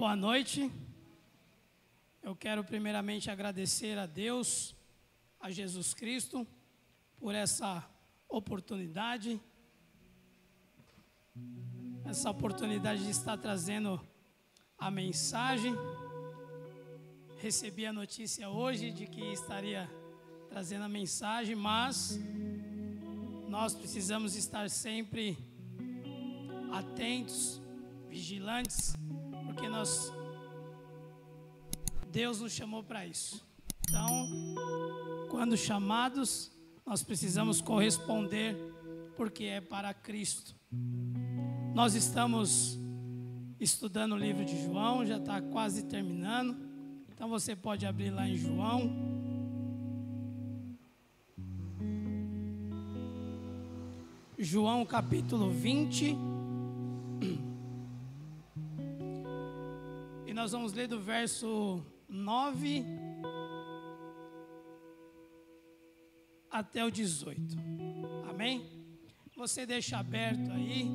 Boa noite. Eu quero primeiramente agradecer a Deus, a Jesus Cristo, por essa oportunidade, essa oportunidade de estar trazendo a mensagem. Recebi a notícia hoje de que estaria trazendo a mensagem, mas nós precisamos estar sempre atentos, vigilantes, porque nós Deus nos chamou para isso. Então, quando chamados, nós precisamos corresponder, porque é para Cristo. Nós estamos estudando o livro de João, já está quase terminando. Então você pode abrir lá em João. João capítulo 20. Nós vamos ler do verso 9 até o 18. Amém? Você deixa aberto aí.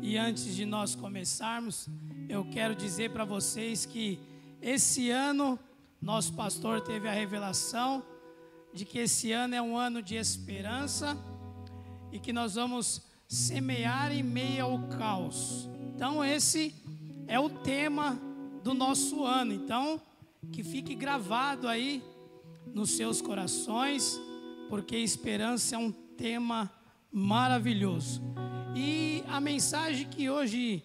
E antes de nós começarmos, eu quero dizer para vocês que esse ano nosso pastor teve a revelação de que esse ano é um ano de esperança e que nós vamos semear em meio ao caos. Então esse é o tema do nosso ano. Então, que fique gravado aí nos seus corações, porque esperança é um tema maravilhoso. E a mensagem que hoje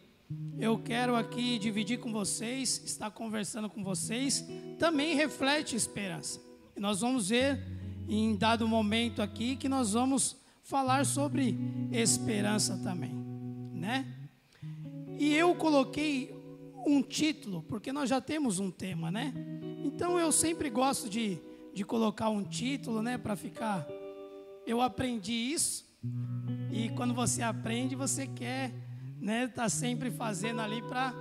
eu quero aqui dividir com vocês, estar conversando com vocês, também reflete esperança. E nós vamos ver em dado momento aqui que nós vamos falar sobre esperança também, né? E eu coloquei um título, porque nós já temos um tema, né? Então eu sempre gosto de, de colocar um título, né, para ficar. Eu aprendi isso, e quando você aprende, você quer, né, tá sempre fazendo ali para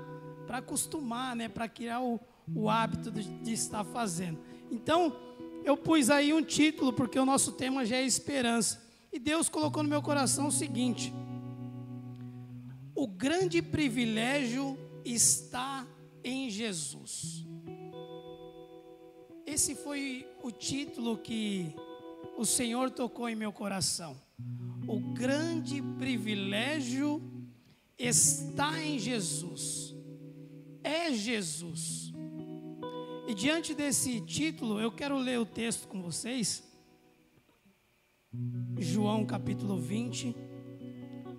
para acostumar, né, para criar o, o hábito de, de estar fazendo. Então, eu pus aí um título, porque o nosso tema já é esperança. E Deus colocou no meu coração o seguinte: o grande privilégio está em Jesus. Esse foi o título que o Senhor tocou em meu coração. O grande privilégio está em Jesus. É Jesus. E diante desse título, eu quero ler o texto com vocês. João capítulo 20,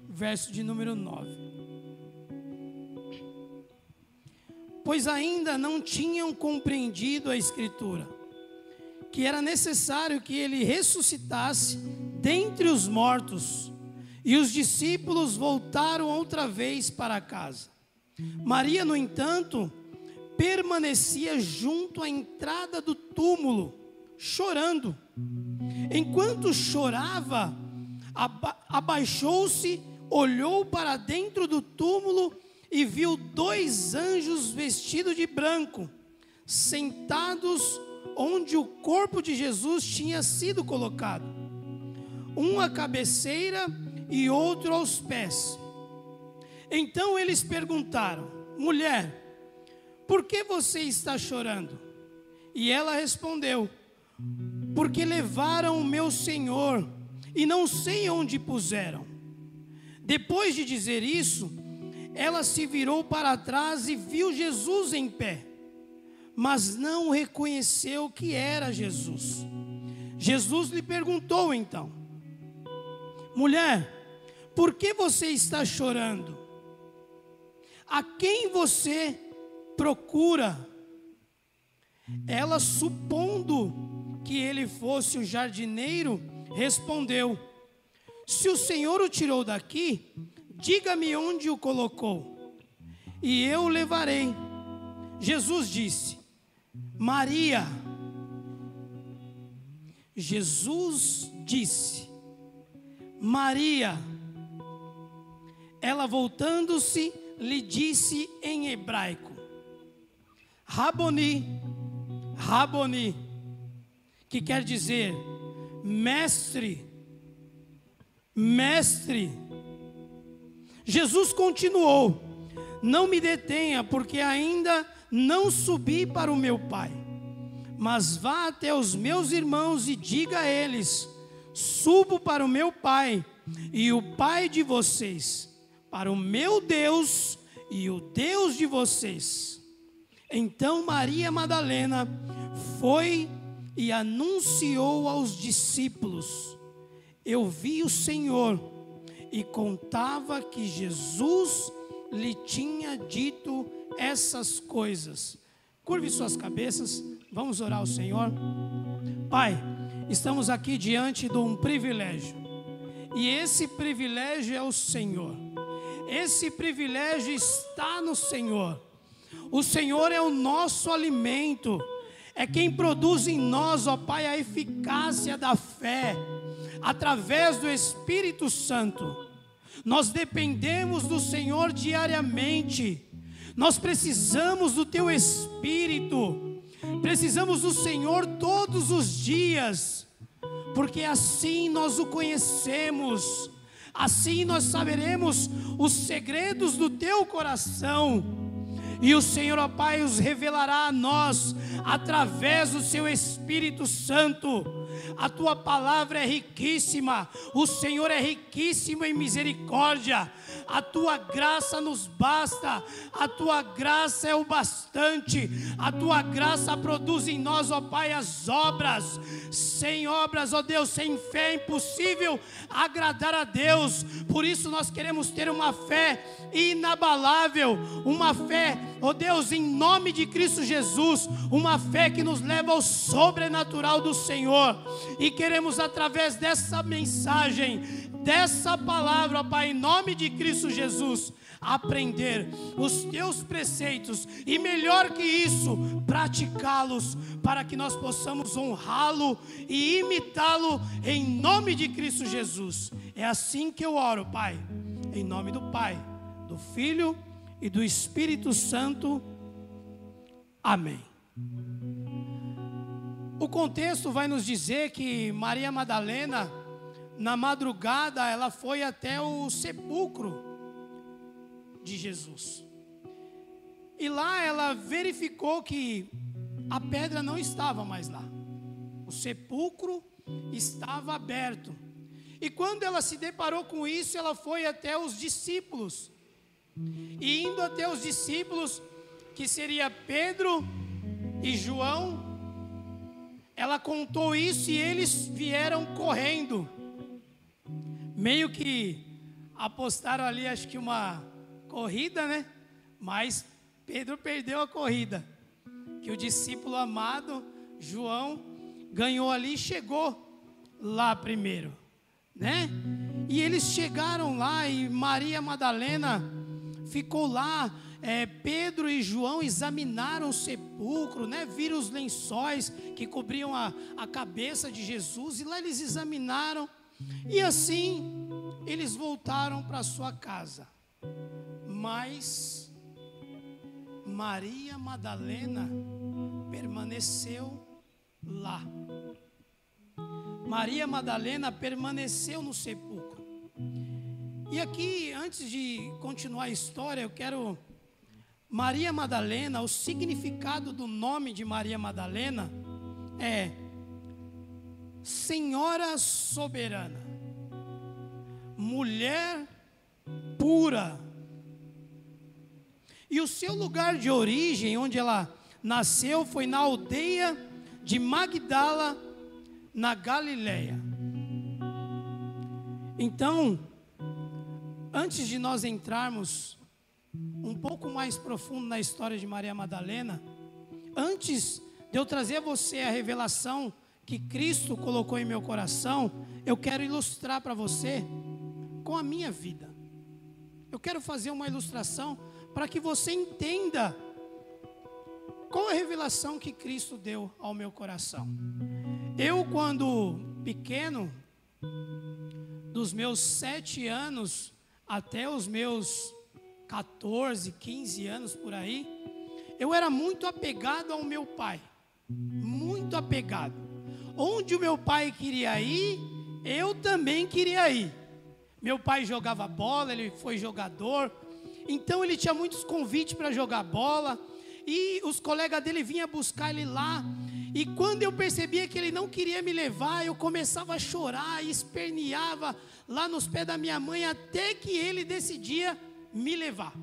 verso de número 9. Pois ainda não tinham compreendido a Escritura, que era necessário que ele ressuscitasse dentre os mortos. E os discípulos voltaram outra vez para casa. Maria, no entanto, permanecia junto à entrada do túmulo, chorando. Enquanto chorava, aba abaixou-se, olhou para dentro do túmulo e viu dois anjos vestidos de branco, sentados onde o corpo de Jesus tinha sido colocado, um à cabeceira e outro aos pés. Então eles perguntaram: mulher, por que você está chorando? E ela respondeu: Porque levaram o meu senhor e não sei onde puseram. Depois de dizer isso, ela se virou para trás e viu Jesus em pé, mas não reconheceu que era Jesus. Jesus lhe perguntou então: Mulher, por que você está chorando? A quem você procura? Ela, supondo que ele fosse o jardineiro, respondeu: Se o Senhor o tirou daqui, Diga-me onde o colocou, e eu o levarei. Jesus disse: Maria. Jesus disse: Maria. Ela voltando-se, lhe disse em hebraico: Raboni, Raboni, que quer dizer mestre, mestre. Jesus continuou: não me detenha, porque ainda não subi para o meu pai. Mas vá até os meus irmãos e diga a eles: Subo para o meu pai e o pai de vocês, para o meu Deus e o Deus de vocês. Então Maria Madalena foi e anunciou aos discípulos: Eu vi o Senhor e contava que Jesus lhe tinha dito essas coisas. Curve suas cabeças, vamos orar ao Senhor. Pai, estamos aqui diante de um privilégio, e esse privilégio é o Senhor. Esse privilégio está no Senhor. O Senhor é o nosso alimento, é quem produz em nós, ó Pai, a eficácia da fé, através do Espírito Santo. Nós dependemos do Senhor diariamente. Nós precisamos do teu espírito. Precisamos do Senhor todos os dias. Porque assim nós o conhecemos. Assim nós saberemos os segredos do teu coração. E o Senhor, ó Pai, os revelará a nós através do seu Espírito Santo a tua palavra é riquíssima, o Senhor é riquíssimo em misericórdia, a tua graça nos basta, a tua graça é o bastante, a tua graça produz em nós, ó Pai, as obras. Sem obras, ó Deus, sem fé é impossível agradar a Deus. Por isso nós queremos ter uma fé inabalável, uma fé, ó Deus, em nome de Cristo Jesus, uma fé que nos leva ao sobrenatural do Senhor. E queremos através dessa mensagem, dessa palavra, Pai, em nome de Cristo Jesus, aprender os teus preceitos e melhor que isso, praticá-los para que nós possamos honrá-lo e imitá-lo em nome de Cristo Jesus. É assim que eu oro, Pai. Em nome do Pai, do Filho e do Espírito Santo. Amém. O contexto vai nos dizer que Maria Madalena, na madrugada, ela foi até o sepulcro de Jesus. E lá ela verificou que a pedra não estava mais lá. O sepulcro estava aberto. E quando ela se deparou com isso, ela foi até os discípulos. E indo até os discípulos, que seria Pedro e João, ela contou isso e eles vieram correndo. Meio que apostaram ali, acho que uma corrida, né? Mas Pedro perdeu a corrida. Que o discípulo amado, João, ganhou ali e chegou lá primeiro, né? E eles chegaram lá e Maria Madalena ficou lá é, Pedro e João examinaram o sepulcro, né? viram os lençóis que cobriam a, a cabeça de Jesus, e lá eles examinaram, e assim eles voltaram para sua casa. Mas Maria Madalena permaneceu lá. Maria Madalena permaneceu no sepulcro. E aqui, antes de continuar a história, eu quero Maria Madalena, o significado do nome de Maria Madalena é Senhora soberana, mulher pura. E o seu lugar de origem, onde ela nasceu, foi na aldeia de Magdala, na Galileia. Então, antes de nós entrarmos um pouco mais profundo na história de Maria Madalena, antes de eu trazer a você a revelação que Cristo colocou em meu coração, eu quero ilustrar para você com a minha vida. Eu quero fazer uma ilustração para que você entenda qual a revelação que Cristo deu ao meu coração. Eu, quando pequeno, dos meus sete anos até os meus 14, 15 anos por aí, eu era muito apegado ao meu pai. Muito apegado. Onde o meu pai queria ir, eu também queria ir. Meu pai jogava bola, ele foi jogador. Então ele tinha muitos convites para jogar bola e os colegas dele vinham buscar ele lá. E quando eu percebia que ele não queria me levar, eu começava a chorar e esperneava lá nos pés da minha mãe até que ele decidia me levar.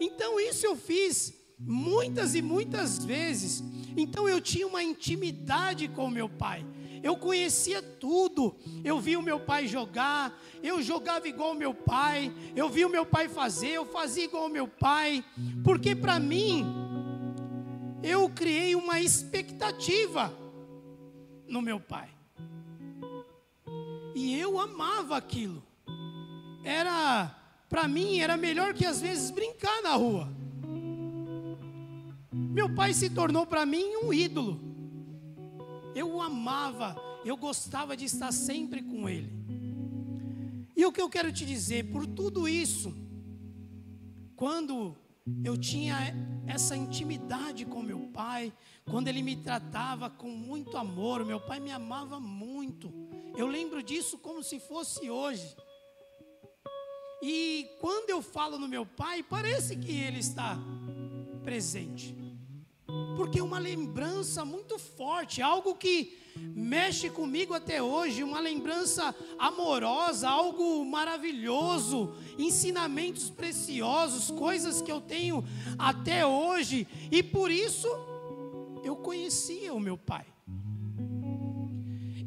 Então isso eu fiz muitas e muitas vezes. Então eu tinha uma intimidade com meu pai. Eu conhecia tudo. Eu via o meu pai jogar, eu jogava igual o meu pai, eu via o meu pai fazer, eu fazia igual o meu pai, porque para mim eu criei uma expectativa no meu pai. E eu amava aquilo. Era para mim era melhor que às vezes brincar na rua. Meu pai se tornou para mim um ídolo. Eu o amava, eu gostava de estar sempre com ele. E o que eu quero te dizer, por tudo isso, quando eu tinha essa intimidade com meu pai, quando ele me tratava com muito amor, meu pai me amava muito. Eu lembro disso como se fosse hoje. E quando eu falo no meu pai, parece que ele está presente. Porque é uma lembrança muito forte, algo que mexe comigo até hoje, uma lembrança amorosa, algo maravilhoso, ensinamentos preciosos, coisas que eu tenho até hoje, e por isso eu conhecia o meu pai.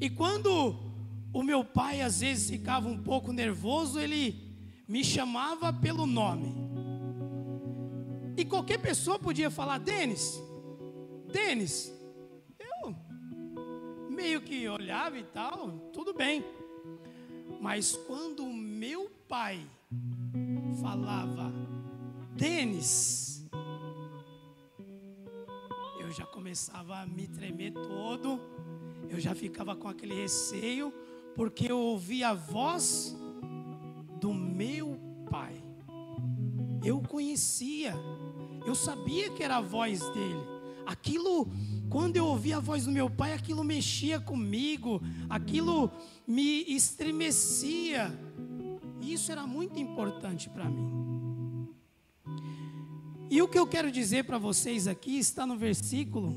E quando o meu pai às vezes ficava um pouco nervoso, ele me chamava pelo nome. E qualquer pessoa podia falar: Denis, Denis. Eu meio que olhava e tal, tudo bem. Mas quando o meu pai falava Denis, eu já começava a me tremer todo, eu já ficava com aquele receio porque eu ouvi a voz do meu pai. Eu conhecia, eu sabia que era a voz dele. Aquilo, quando eu ouvia a voz do meu pai, aquilo mexia comigo, aquilo me estremecia. Isso era muito importante para mim. E o que eu quero dizer para vocês aqui está no versículo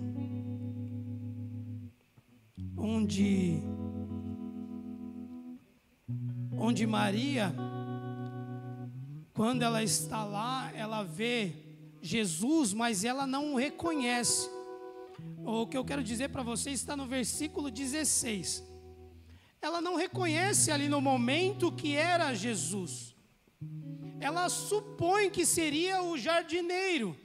onde onde Maria, quando ela está lá, ela vê Jesus, mas ela não o reconhece. O que eu quero dizer para vocês está no versículo 16. Ela não reconhece ali no momento que era Jesus. Ela supõe que seria o jardineiro.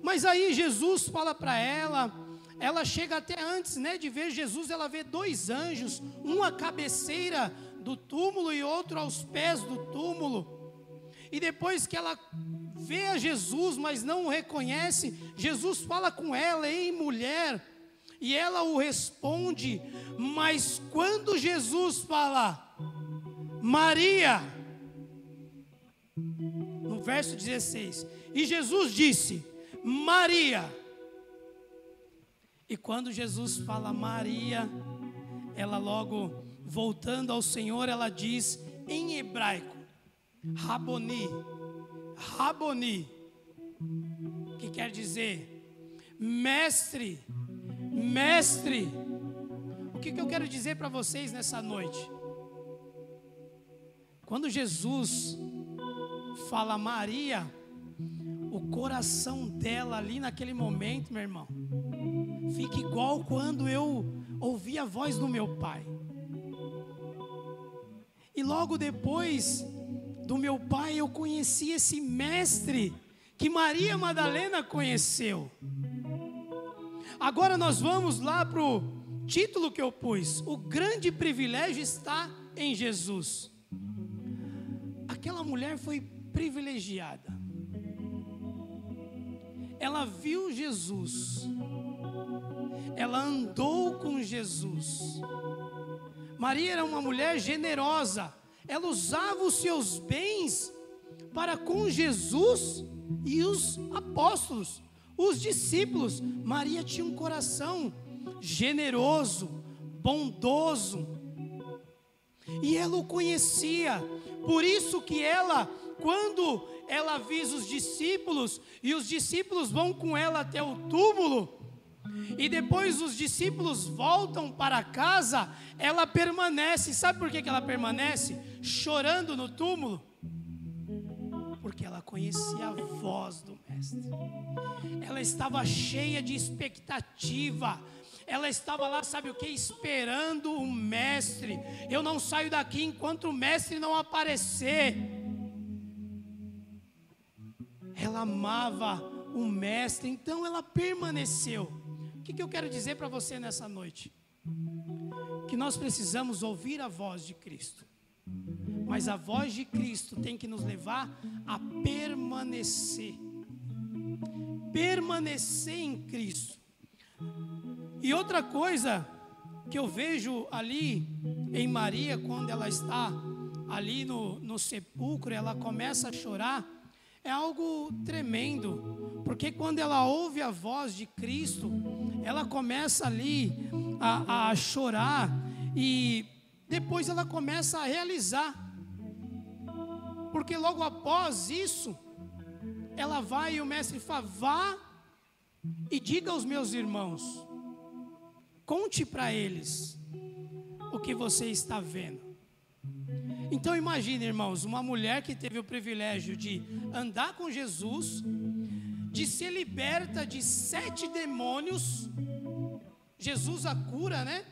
Mas aí Jesus fala para ela, ela chega até antes né, de ver Jesus, ela vê dois anjos, um à cabeceira do túmulo e outro aos pés do túmulo. E depois que ela vê a Jesus, mas não o reconhece, Jesus fala com ela, ei mulher, e ela o responde, mas quando Jesus fala, Maria, no verso 16, e Jesus disse, Maria, e quando Jesus fala Maria, ela logo voltando ao Senhor, ela diz em hebraico: Raboni, Raboni, que quer dizer mestre, mestre. O que, que eu quero dizer para vocês nessa noite? Quando Jesus fala Maria, o coração dela ali naquele momento, meu irmão, fica igual quando eu ouvi a voz do meu pai. E logo depois do meu pai, eu conheci esse mestre que Maria Madalena conheceu. Agora nós vamos lá para o título que eu pus: O grande privilégio está em Jesus. Aquela mulher foi privilegiada. Ela viu Jesus ela andou com Jesus. Maria era uma mulher generosa, ela usava os seus bens para com Jesus e os apóstolos, os discípulos. Maria tinha um coração generoso, bondoso, e ela o conhecia, Por isso que ela, quando ela avisa os discípulos e os discípulos vão com ela até o túmulo, e depois os discípulos voltam para casa, ela permanece. Sabe por que ela permanece? Chorando no túmulo? Porque ela conhecia a voz do Mestre. Ela estava cheia de expectativa. Ela estava lá, sabe o que? Esperando o Mestre. Eu não saio daqui enquanto o Mestre não aparecer. Ela amava o Mestre, então ela permaneceu. O que, que eu quero dizer para você nessa noite? Que nós precisamos ouvir a voz de Cristo. Mas a voz de Cristo tem que nos levar a permanecer. Permanecer em Cristo. E outra coisa que eu vejo ali em Maria, quando ela está ali no, no sepulcro, ela começa a chorar, é algo tremendo, porque quando ela ouve a voz de Cristo, ela começa ali a, a chorar e depois ela começa a realizar, porque logo após isso, ela vai e o mestre fala: vá e diga aos meus irmãos, conte para eles o que você está vendo. Então imagine, irmãos, uma mulher que teve o privilégio de andar com Jesus, de ser liberta de sete demônios. Jesus a cura, né?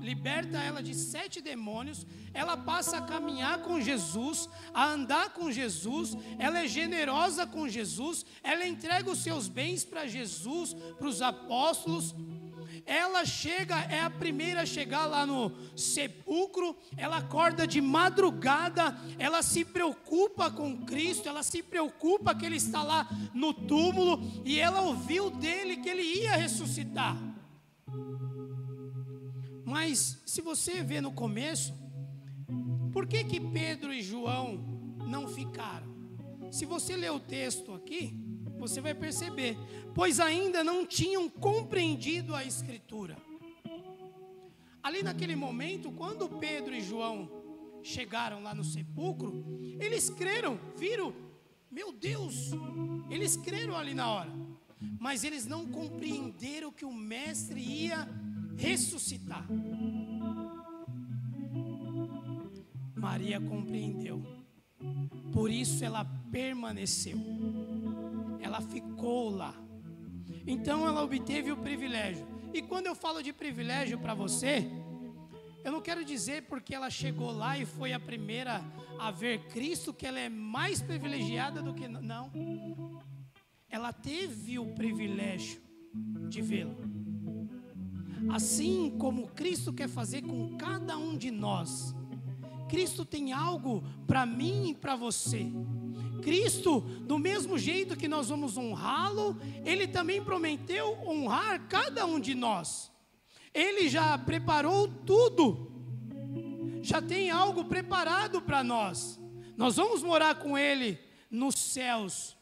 Liberta ela de sete demônios, ela passa a caminhar com Jesus, a andar com Jesus, ela é generosa com Jesus, ela entrega os seus bens para Jesus, para os apóstolos, ela chega, é a primeira a chegar lá no sepulcro, ela acorda de madrugada, ela se preocupa com Cristo, ela se preocupa que ele está lá no túmulo e ela ouviu dele que ele ia ressuscitar. Mas se você vê no começo, por que que Pedro e João não ficaram? Se você ler o texto aqui, você vai perceber, pois ainda não tinham compreendido a Escritura. Ali naquele momento, quando Pedro e João chegaram lá no sepulcro, eles creram, viram, meu Deus, eles creram ali na hora, mas eles não compreenderam que o Mestre ia ressuscitar. Maria compreendeu, por isso ela permaneceu ela ficou lá. Então ela obteve o privilégio. E quando eu falo de privilégio para você, eu não quero dizer porque ela chegou lá e foi a primeira a ver Cristo que ela é mais privilegiada do que não. Ela teve o privilégio de vê-lo. Assim como Cristo quer fazer com cada um de nós. Cristo tem algo para mim e para você. Cristo, do mesmo jeito que nós vamos honrá-lo, ele também prometeu honrar cada um de nós. Ele já preparou tudo, já tem algo preparado para nós. Nós vamos morar com Ele nos céus,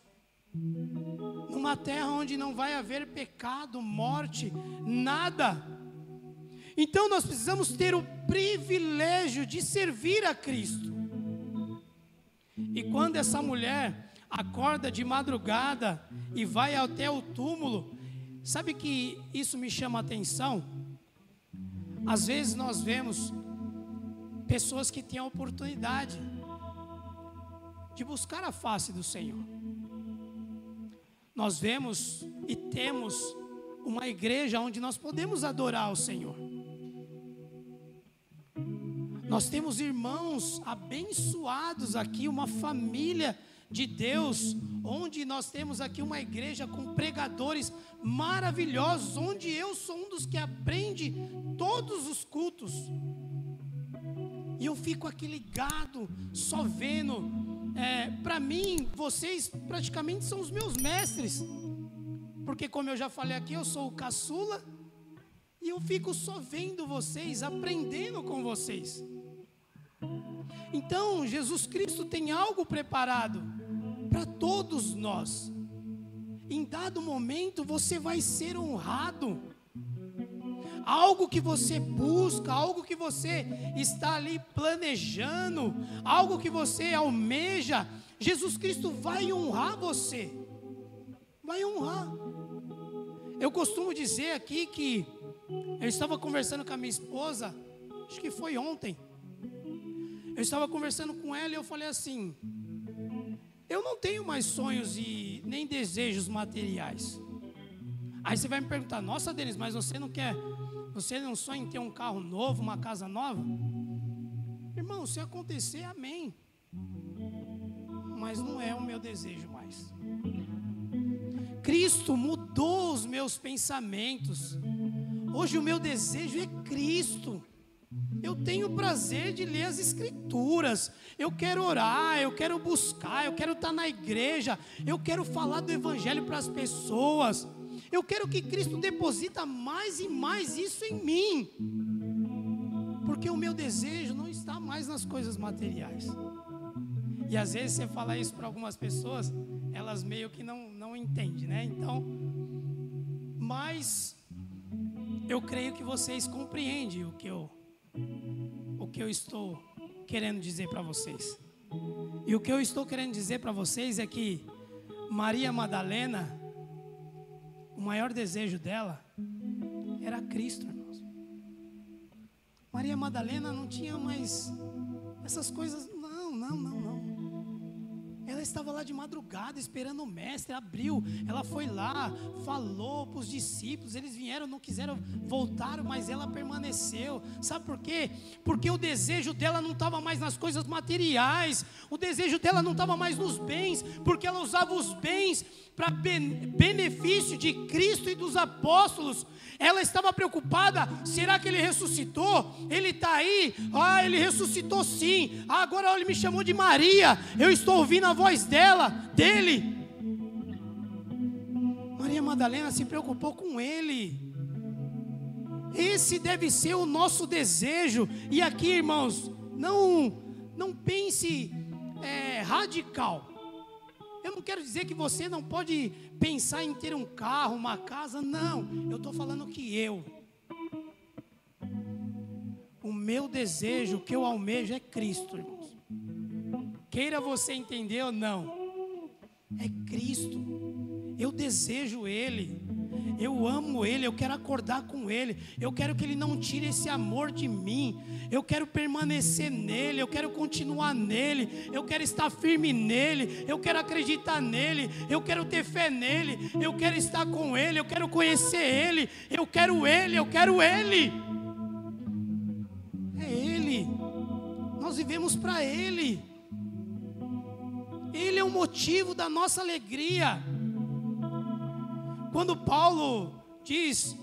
numa terra onde não vai haver pecado, morte, nada. Então nós precisamos ter o privilégio de servir a Cristo. E quando essa mulher acorda de madrugada e vai até o túmulo, sabe que isso me chama a atenção? Às vezes nós vemos pessoas que têm a oportunidade de buscar a face do Senhor. Nós vemos e temos uma igreja onde nós podemos adorar o Senhor. Nós temos irmãos abençoados aqui, uma família de Deus, onde nós temos aqui uma igreja com pregadores maravilhosos, onde eu sou um dos que aprende todos os cultos. E eu fico aqui ligado, só vendo. É, Para mim, vocês praticamente são os meus mestres, porque, como eu já falei aqui, eu sou o caçula, e eu fico só vendo vocês, aprendendo com vocês. Então, Jesus Cristo tem algo preparado para todos nós. Em dado momento, você vai ser honrado. algo que você busca, algo que você está ali planejando, algo que você almeja, Jesus Cristo vai honrar você. Vai honrar. Eu costumo dizer aqui que eu estava conversando com a minha esposa, acho que foi ontem. Eu estava conversando com ela e eu falei assim: eu não tenho mais sonhos e nem desejos materiais. Aí você vai me perguntar: Nossa, Denis, mas você não quer, você não sonha em ter um carro novo, uma casa nova? Irmão, se acontecer, amém. Mas não é o meu desejo mais. Cristo mudou os meus pensamentos. Hoje o meu desejo é Cristo. Eu tenho prazer de ler as Escrituras. Eu quero orar, eu quero buscar, eu quero estar na igreja, eu quero falar do Evangelho para as pessoas. Eu quero que Cristo deposita mais e mais isso em mim. Porque o meu desejo não está mais nas coisas materiais. E às vezes você fala isso para algumas pessoas, elas meio que não, não entendem, né? Então, mas eu creio que vocês compreendem o que eu o que eu estou querendo dizer para vocês. E o que eu estou querendo dizer para vocês é que Maria Madalena, o maior desejo dela era Cristo, irmãos. Maria Madalena não tinha mais essas coisas, não, não, não, estava lá de madrugada esperando o mestre, abriu, ela foi lá, falou para os discípulos, eles vieram, não quiseram voltar, mas ela permaneceu. Sabe por quê? Porque o desejo dela não estava mais nas coisas materiais, o desejo dela não estava mais nos bens, porque ela usava os bens para benefício de Cristo e dos apóstolos. Ela estava preocupada: será que ele ressuscitou? Ele está aí? Ah, ele ressuscitou sim. Ah, agora ele me chamou de Maria. Eu estou ouvindo a voz dela, dele. Maria Madalena se preocupou com ele. Esse deve ser o nosso desejo. E aqui, irmãos, não não pense é, radical. Eu não quero dizer que você não pode pensar em ter um carro, uma casa, não. Eu estou falando que eu, o meu desejo, o que eu almejo é Cristo, irmãos. Queira você entender ou não, é Cristo. Eu desejo Ele. Eu amo Ele, eu quero acordar com Ele, eu quero que Ele não tire esse amor de mim, eu quero permanecer nele, eu quero continuar nele, eu quero estar firme nele, eu quero acreditar nele, eu quero ter fé nele, eu quero estar com Ele, eu quero conhecer Ele, eu quero Ele, eu quero Ele. É Ele, nós vivemos para Ele, Ele é o motivo da nossa alegria. Quando Paulo diz: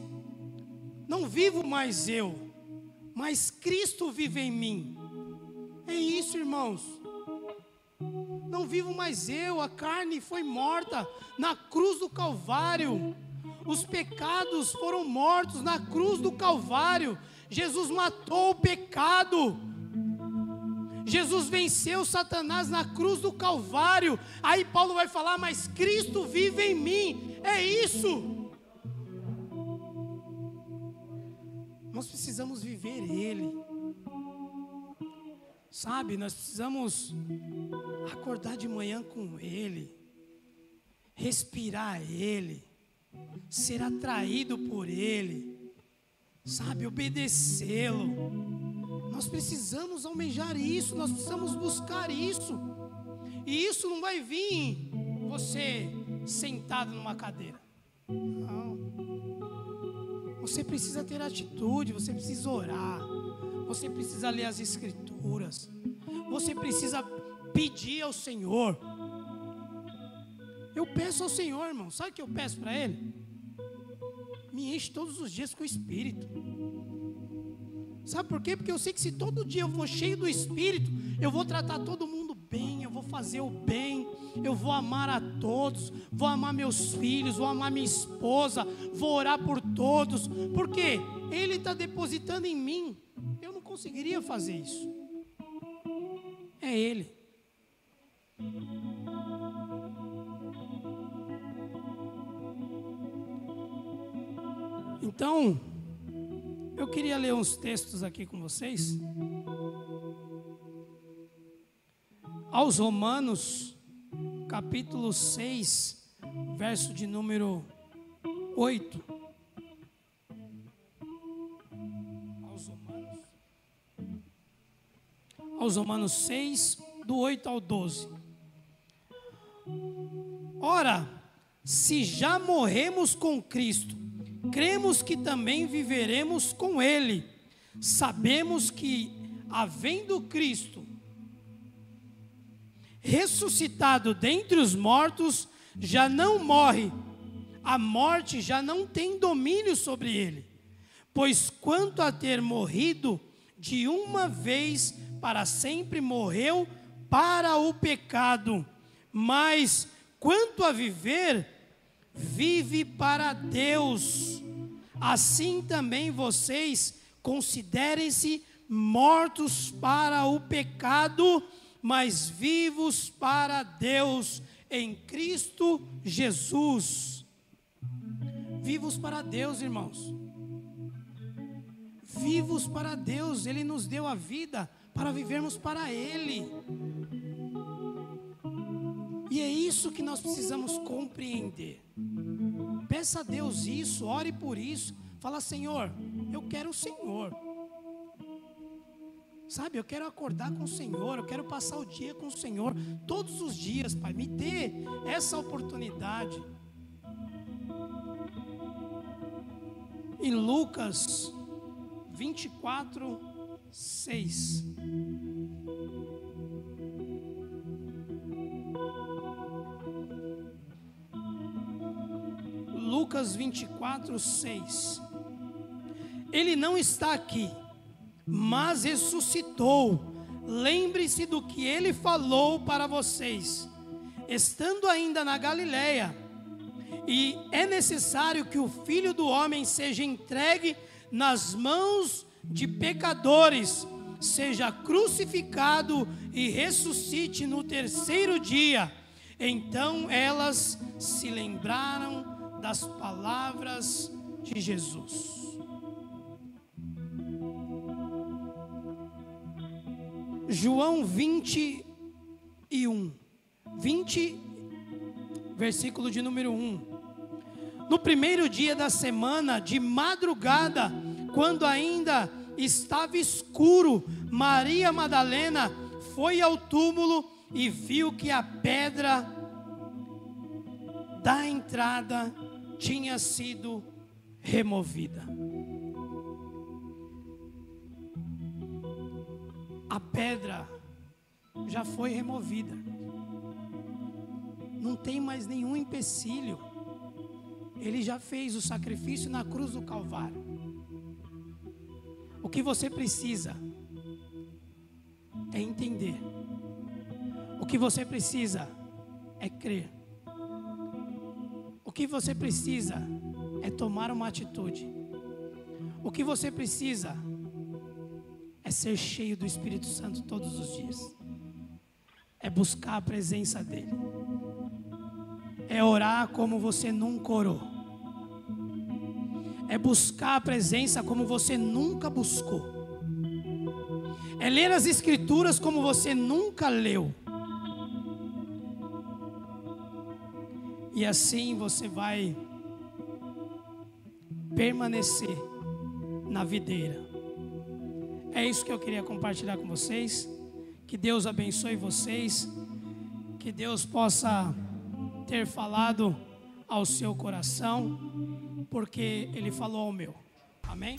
Não vivo mais eu, mas Cristo vive em mim. É isso, irmãos. Não vivo mais eu, a carne foi morta na cruz do Calvário. Os pecados foram mortos na cruz do Calvário. Jesus matou o pecado. Jesus venceu Satanás na cruz do Calvário. Aí Paulo vai falar: Mas Cristo vive em mim. É isso. Nós precisamos viver Ele. Sabe, nós precisamos acordar de manhã com Ele, respirar Ele, ser atraído por Ele, sabe, obedecê-lo. Nós precisamos almejar isso, nós precisamos buscar isso. E isso não vai vir você sentado numa cadeira. Não. Você precisa ter atitude, você precisa orar, você precisa ler as Escrituras, você precisa pedir ao Senhor. Eu peço ao Senhor, irmão, sabe o que eu peço para Ele? Me enche todos os dias com o Espírito. Sabe por quê? Porque eu sei que se todo dia eu for cheio do Espírito, eu vou tratar todo mundo bem, eu vou fazer o bem, eu vou amar a todos, vou amar meus filhos, vou amar minha esposa, vou orar por todos, porque Ele está depositando em mim. Eu não conseguiria fazer isso. É Ele. Então, Eu queria ler uns textos aqui com vocês. Aos Romanos, capítulo 6, verso de número 8. Aos Romanos, aos Romanos 6, do 8 ao 12. Ora, se já morremos com Cristo, cremos que também viveremos com Ele. Sabemos que, havendo Cristo ressuscitado dentre os mortos, já não morre, a morte já não tem domínio sobre ele. Pois quanto a ter morrido de uma vez para sempre, morreu para o pecado, mas quanto a viver, vive para Deus. Assim também vocês considerem-se mortos para o pecado, mas vivos para Deus em Cristo Jesus. Vivos para Deus, irmãos. Vivos para Deus, Ele nos deu a vida para vivermos para Ele. E é isso que nós precisamos compreender. Peça a Deus isso, ore por isso. Fala, Senhor, eu quero o Senhor. Sabe, eu quero acordar com o Senhor, eu quero passar o dia com o Senhor, todos os dias, Pai. Me dê essa oportunidade. Em Lucas 24, 6. Lucas 24, 6. Ele não está aqui, mas ressuscitou. Lembre-se do que ele falou para vocês, estando ainda na Galileia. E é necessário que o filho do homem seja entregue nas mãos de pecadores, seja crucificado e ressuscite no terceiro dia. Então elas se lembraram das palavras de Jesus. João 21, 20, versículo de número 1. No primeiro dia da semana, de madrugada, quando ainda estava escuro, Maria Madalena foi ao túmulo e viu que a pedra da entrada tinha sido removida. A pedra já foi removida. Não tem mais nenhum empecilho. Ele já fez o sacrifício na cruz do Calvário. O que você precisa é entender. O que você precisa é crer. O que você precisa é tomar uma atitude. O que você precisa é ser cheio do Espírito Santo todos os dias. É buscar a presença dEle. É orar como você nunca orou. É buscar a presença como você nunca buscou. É ler as Escrituras como você nunca leu. E assim você vai permanecer na videira. É isso que eu queria compartilhar com vocês. Que Deus abençoe vocês. Que Deus possa ter falado ao seu coração, porque Ele falou ao meu. Amém?